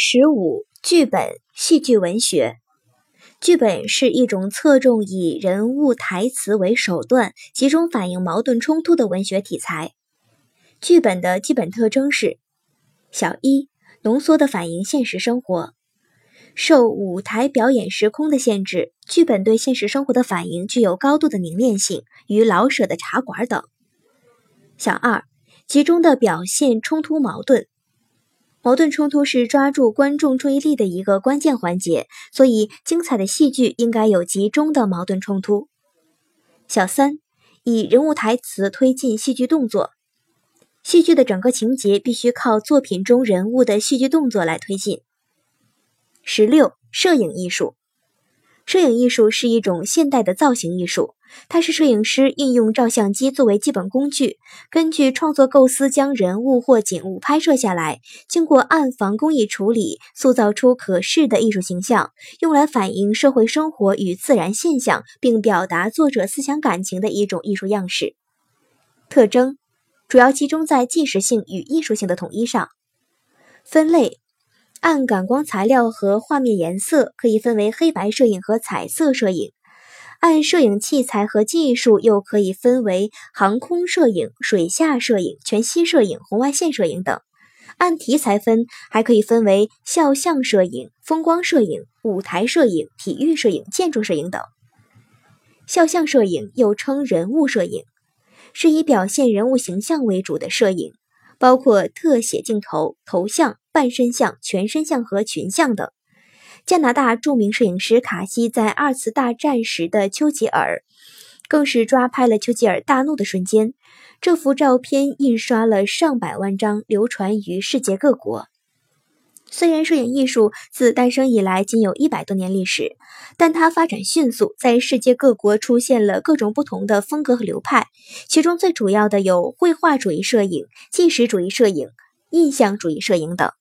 十五、剧本戏剧文学。剧本是一种侧重以人物台词为手段，集中反映矛盾冲突的文学题材。剧本的基本特征是：小一、浓缩的反映现实生活。受舞台表演时空的限制，剧本对现实生活的反应具有高度的凝练性，与老舍的茶馆等。小二、集中的表现冲突矛盾。矛盾冲突是抓住观众注意力的一个关键环节，所以精彩的戏剧应该有集中的矛盾冲突。小三，以人物台词推进戏剧动作，戏剧的整个情节必须靠作品中人物的戏剧动作来推进。十六，摄影艺术。摄影艺术是一种现代的造型艺术，它是摄影师运用照相机作为基本工具，根据创作构思将人物或景物拍摄下来，经过暗房工艺处理，塑造出可视的艺术形象，用来反映社会生活与自然现象，并表达作者思想感情的一种艺术样式。特征主要集中在纪实性与艺术性的统一上。分类。按感光材料和画面颜色，可以分为黑白摄影和彩色摄影；按摄影器材和技术，又可以分为航空摄影、水下摄影、全息摄影、红外线摄影等；按题材分，还可以分为肖像摄影、风光摄影、舞台摄影、体育摄影、建筑摄影等。肖像摄影又称人物摄影，是以表现人物形象为主的摄影，包括特写镜头、头像。半身像、全身像和群像等。加拿大著名摄影师卡西在二次大战时的丘吉尔，更是抓拍了丘吉尔大怒的瞬间。这幅照片印刷了上百万张，流传于世界各国。虽然摄影艺术自诞生以来仅有一百多年历史，但它发展迅速，在世界各国出现了各种不同的风格和流派。其中最主要的有绘画主义摄影、纪实主义摄影、印象主义摄影等。